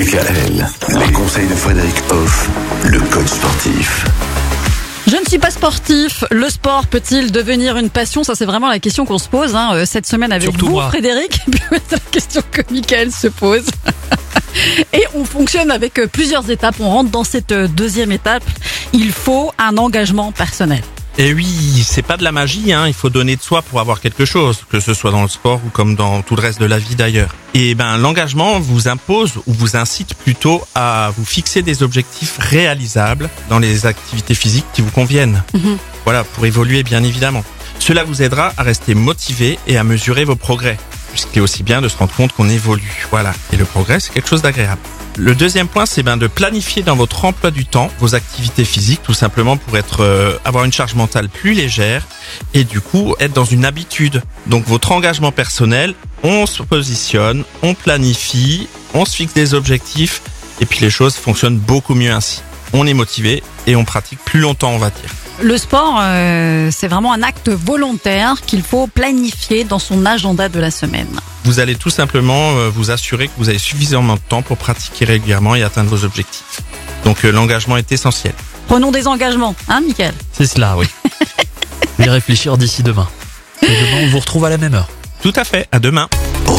DKL, les conseils de Frédéric Hoff, le coach sportif. Je ne suis pas sportif. Le sport peut-il devenir une passion? Ça, c'est vraiment la question qu'on se pose hein, euh, cette semaine avec Surtout vous, moi. Frédéric. La question que Michael se pose. Et on fonctionne avec euh, plusieurs étapes. On rentre dans cette euh, deuxième étape. Il faut un engagement personnel. Et oui, c'est pas de la magie, hein. il faut donner de soi pour avoir quelque chose, que ce soit dans le sport ou comme dans tout le reste de la vie d'ailleurs. Et ben l'engagement vous impose ou vous incite plutôt à vous fixer des objectifs réalisables dans les activités physiques qui vous conviennent. Voilà, pour évoluer bien évidemment. Cela vous aidera à rester motivé et à mesurer vos progrès. Puisqu'il est aussi bien de se rendre compte qu'on évolue. Voilà. Et le progrès, c'est quelque chose d'agréable. Le deuxième point, c'est ben de planifier dans votre emploi du temps vos activités physiques, tout simplement pour être euh, avoir une charge mentale plus légère et du coup être dans une habitude. Donc votre engagement personnel, on se positionne, on planifie, on se fixe des objectifs et puis les choses fonctionnent beaucoup mieux ainsi. On est motivé et on pratique plus longtemps, on va dire. Le sport, euh, c'est vraiment un acte volontaire qu'il faut planifier dans son agenda de la semaine. Vous allez tout simplement euh, vous assurer que vous avez suffisamment de temps pour pratiquer régulièrement et atteindre vos objectifs. Donc euh, l'engagement est essentiel. Prenons des engagements, hein, Michael? C'est cela, oui. Je vais réfléchir d'ici demain. Et demain, on vous retrouve à la même heure. Tout à fait, à demain.